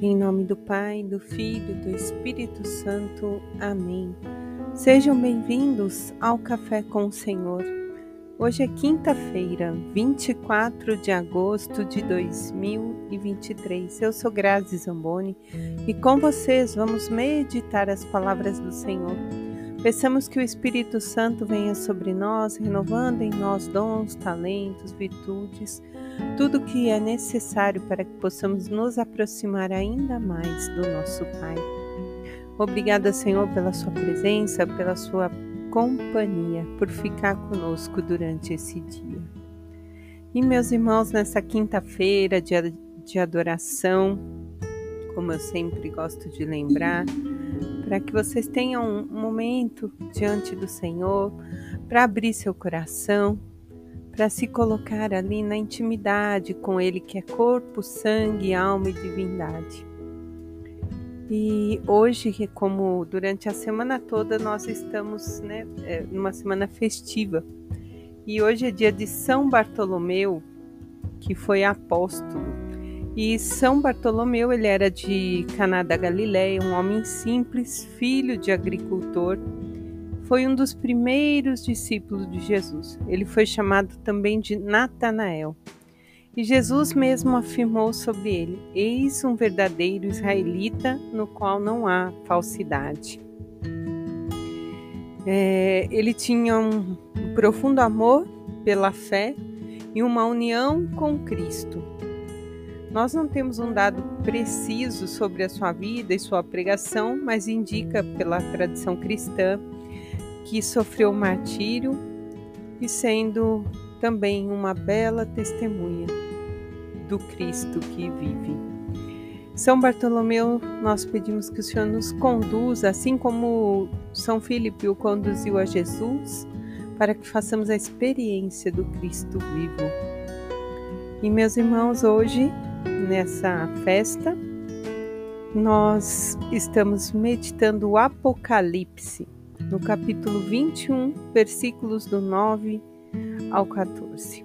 Em nome do Pai, do Filho e do Espírito Santo. Amém. Sejam bem-vindos ao Café com o Senhor. Hoje é quinta-feira, 24 de agosto de 2023. Eu sou Grazi Zamboni e com vocês vamos meditar as palavras do Senhor. Peçamos que o Espírito Santo venha sobre nós, renovando em nós dons, talentos, virtudes, tudo que é necessário para que possamos nos aproximar ainda mais do nosso Pai. Obrigada, Senhor, pela Sua presença, pela Sua companhia, por ficar conosco durante esse dia. E meus irmãos, nessa quinta-feira de adoração, como eu sempre gosto de lembrar, para que vocês tenham um momento diante do Senhor, para abrir seu coração, para se colocar ali na intimidade com Ele, que é corpo, sangue, alma e divindade. E hoje, como durante a semana toda, nós estamos né, é, numa semana festiva. E hoje é dia de São Bartolomeu, que foi apóstolo. E São Bartolomeu, ele era de Caná da Galileia, um homem simples, filho de agricultor. Foi um dos primeiros discípulos de Jesus. Ele foi chamado também de Natanael. E Jesus mesmo afirmou sobre ele: Eis um verdadeiro israelita no qual não há falsidade. É, ele tinha um profundo amor pela fé e uma união com Cristo. Nós não temos um dado preciso sobre a sua vida e sua pregação, mas indica pela tradição cristã que sofreu martírio e sendo também uma bela testemunha do Cristo que vive. São Bartolomeu, nós pedimos que o Senhor nos conduza, assim como São Filipe o conduziu a Jesus, para que façamos a experiência do Cristo vivo. E meus irmãos, hoje nessa festa, nós estamos meditando o Apocalipse, no capítulo 21, versículos do 9 ao 14.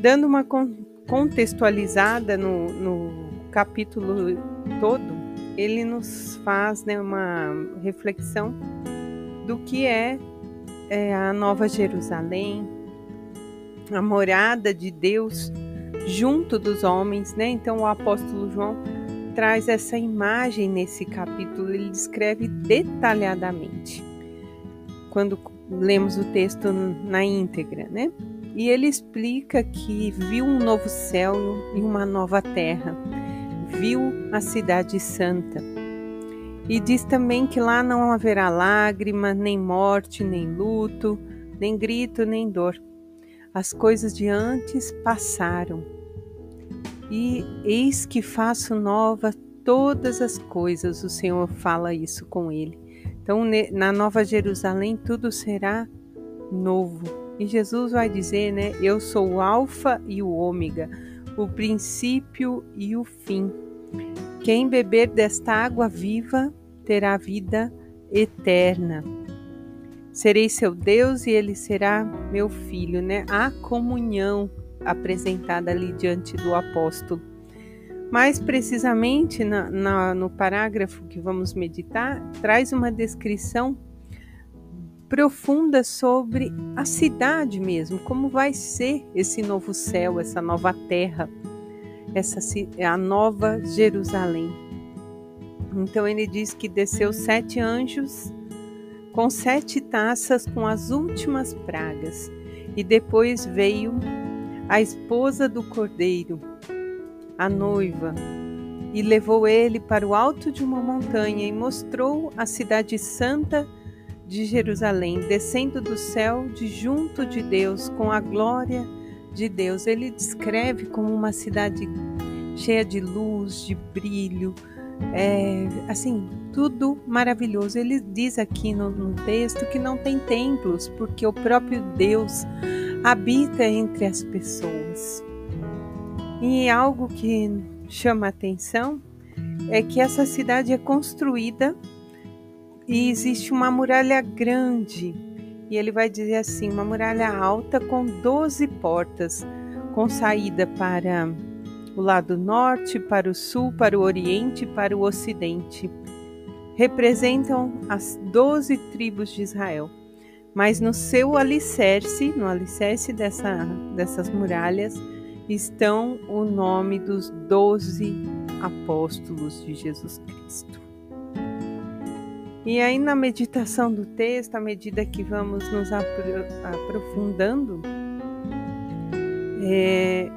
Dando uma contextualizada no, no capítulo todo, ele nos faz né, uma reflexão do que é, é a Nova Jerusalém, a morada de Deus junto dos homens, né? Então o apóstolo João traz essa imagem nesse capítulo, ele descreve detalhadamente. Quando lemos o texto na íntegra, né? E ele explica que viu um novo céu e uma nova terra, viu a cidade santa. E diz também que lá não haverá lágrima, nem morte, nem luto, nem grito, nem dor. As coisas de antes passaram e eis que faço nova todas as coisas. O Senhor fala isso com ele. Então, na Nova Jerusalém, tudo será novo. E Jesus vai dizer, né? Eu sou o Alfa e o Ômega, o princípio e o fim. Quem beber desta água viva terá vida eterna. Serei seu Deus e ele será meu filho, né? A comunhão apresentada ali diante do apóstolo. Mais precisamente, na, na, no parágrafo que vamos meditar, traz uma descrição profunda sobre a cidade mesmo, como vai ser esse novo céu, essa nova terra, essa a nova Jerusalém. Então ele diz que desceu sete anjos com sete taças com as últimas pragas, e depois veio a esposa do cordeiro, a noiva, e levou ele para o alto de uma montanha e mostrou a cidade santa de Jerusalém, descendo do céu de junto de Deus com a glória de Deus. Ele descreve como uma cidade cheia de luz, de brilho, é, assim, tudo maravilhoso. Ele diz aqui no, no texto que não tem templos, porque o próprio Deus habita entre as pessoas. E algo que chama atenção é que essa cidade é construída e existe uma muralha grande. E ele vai dizer assim: uma muralha alta com 12 portas, com saída para o lado norte, para o sul, para o oriente para o ocidente. Representam as doze tribos de Israel. Mas no seu alicerce, no alicerce dessa, dessas muralhas, estão o nome dos doze apóstolos de Jesus Cristo. E aí, na meditação do texto, à medida que vamos nos aprofundando, é,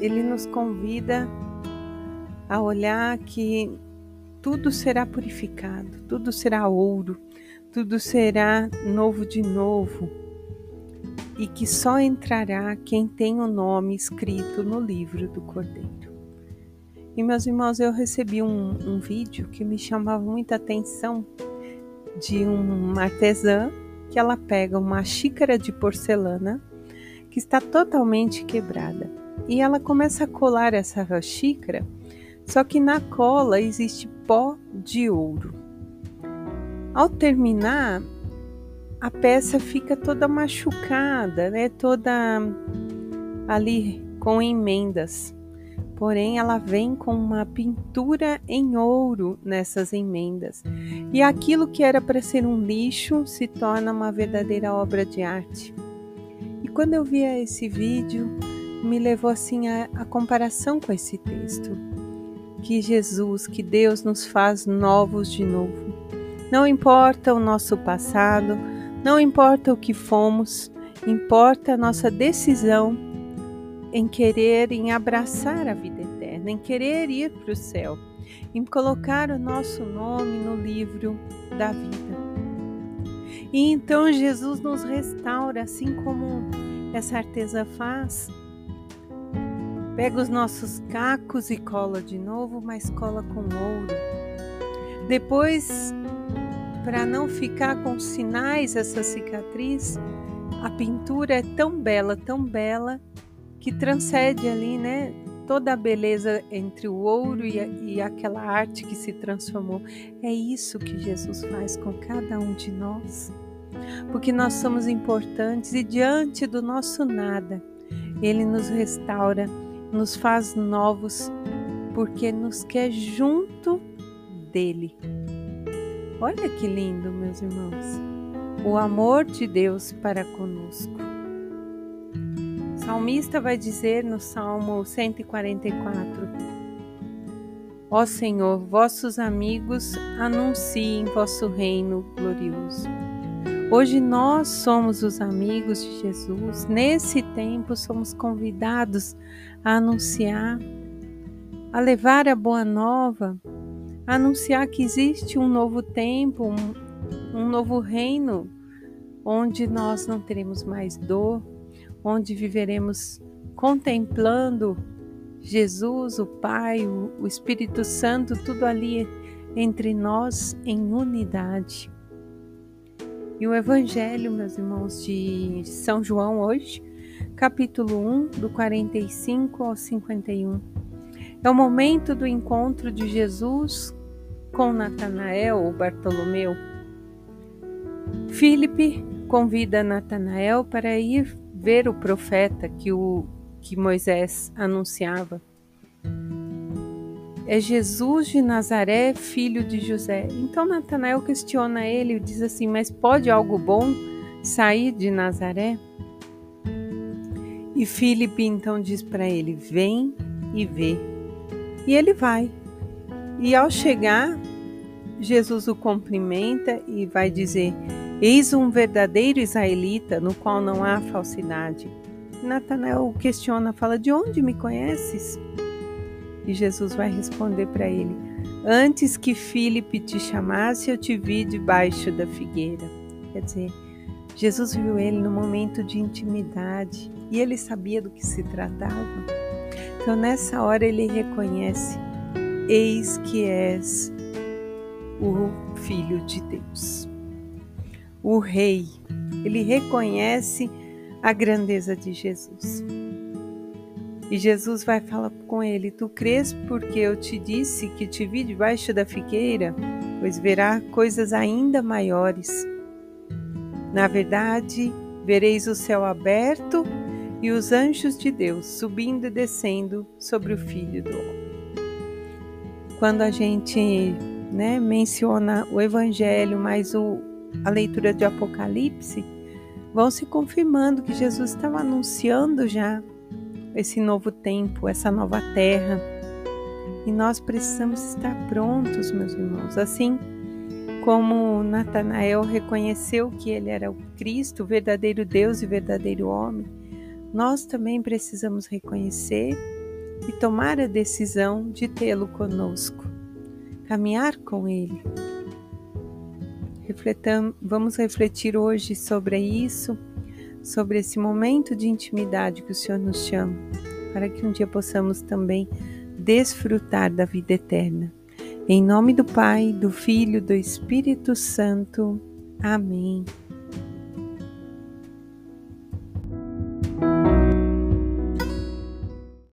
ele nos convida a olhar que tudo será purificado, tudo será ouro, tudo será novo de novo, e que só entrará quem tem o nome escrito no livro do Cordeiro. E meus irmãos, eu recebi um, um vídeo que me chamava muita atenção de uma artesã que ela pega uma xícara de porcelana que está totalmente quebrada e ela começa a colar essa xícara, só que na cola existe pó de ouro. Ao terminar, a peça fica toda machucada, né? Toda ali com emendas. Porém, ela vem com uma pintura em ouro nessas emendas. E aquilo que era para ser um lixo se torna uma verdadeira obra de arte. E quando eu via esse vídeo, me levou assim a, a comparação com esse texto. Que Jesus, que Deus nos faz novos de novo não importa o nosso passado, não importa o que fomos, importa a nossa decisão em querer, em abraçar a vida eterna, em querer ir para o céu, em colocar o nosso nome no livro da vida. E então Jesus nos restaura, assim como essa artesã faz. Pega os nossos cacos e cola de novo, mas cola com ouro. Depois para não ficar com sinais essa cicatriz, a pintura é tão bela, tão bela, que transcende ali, né? Toda a beleza entre o ouro e, a, e aquela arte que se transformou. É isso que Jesus faz com cada um de nós. Porque nós somos importantes e diante do nosso nada, Ele nos restaura, nos faz novos, porque nos quer junto dele. Olha que lindo, meus irmãos, o amor de Deus para conosco. O salmista vai dizer no Salmo 144: Ó Senhor, vossos amigos anunciem vosso reino glorioso. Hoje nós somos os amigos de Jesus. Nesse tempo somos convidados a anunciar, a levar a boa nova anunciar que existe um novo tempo, um, um novo reino, onde nós não teremos mais dor, onde viveremos contemplando Jesus, o Pai, o, Espírito Santo, tudo ali entre nós em unidade. E o Evangelho, meus irmãos, de São João hoje, capítulo 1, do 45 ao 51. É o momento do encontro de Jesus com Natanael ou Bartolomeu. Filipe convida Natanael para ir ver o profeta que, o, que Moisés anunciava. É Jesus de Nazaré, filho de José. Então Natanael questiona ele e diz assim: Mas pode algo bom sair de Nazaré? E Filipe então diz para ele: Vem e vê. E ele vai. E ao chegar, Jesus o cumprimenta e vai dizer: Eis um verdadeiro israelita no qual não há falsidade. Natanael o questiona, fala: De onde me conheces? E Jesus vai responder para ele: Antes que Filipe te chamasse, eu te vi debaixo da figueira. Quer dizer, Jesus viu ele no momento de intimidade e ele sabia do que se tratava. Então, nessa hora, ele reconhece Eis que és o Filho de Deus. O Rei, ele reconhece a grandeza de Jesus. E Jesus vai falar com ele: Tu crês porque eu te disse que te vi debaixo da figueira? Pois verá coisas ainda maiores. Na verdade, vereis o céu aberto e os anjos de Deus subindo e descendo sobre o Filho do Homem. Quando a gente né, menciona o Evangelho, mais o, a leitura de Apocalipse, vão se confirmando que Jesus estava anunciando já esse novo tempo, essa nova terra. E nós precisamos estar prontos, meus irmãos. Assim como Natanael reconheceu que ele era o Cristo, o verdadeiro Deus e verdadeiro homem, nós também precisamos reconhecer e tomar a decisão de tê-lo conosco, caminhar com ele. Refletam, vamos refletir hoje sobre isso, sobre esse momento de intimidade que o Senhor nos chama, para que um dia possamos também desfrutar da vida eterna. Em nome do Pai, do Filho, do Espírito Santo. Amém.